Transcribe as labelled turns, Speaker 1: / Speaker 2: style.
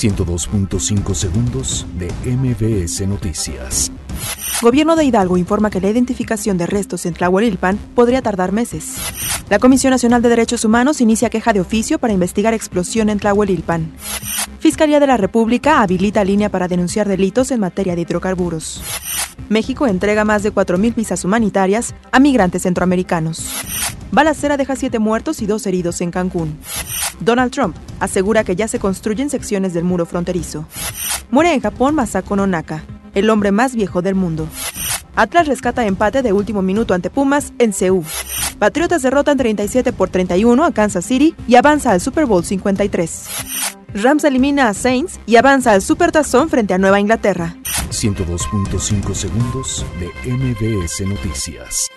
Speaker 1: 102.5 segundos de MBS Noticias.
Speaker 2: Gobierno de Hidalgo informa que la identificación de restos en Tlahuelilpan podría tardar meses. La Comisión Nacional de Derechos Humanos inicia queja de oficio para investigar explosión en Tlahuelilpan. Fiscalía de la República habilita línea para denunciar delitos en materia de hidrocarburos. México entrega más de 4.000 visas humanitarias a migrantes centroamericanos. Balacera deja siete muertos y dos heridos en Cancún. Donald Trump asegura que ya se construyen secciones del muro fronterizo. Muere en Japón Masako Nonaka, el hombre más viejo del mundo. Atlas rescata empate de último minuto ante Pumas en Ceú. Patriotas derrotan 37 por 31 a Kansas City y avanza al Super Bowl 53. Rams elimina a Saints y avanza al Supertazón frente a Nueva Inglaterra.
Speaker 1: 102.5 segundos de MBS Noticias.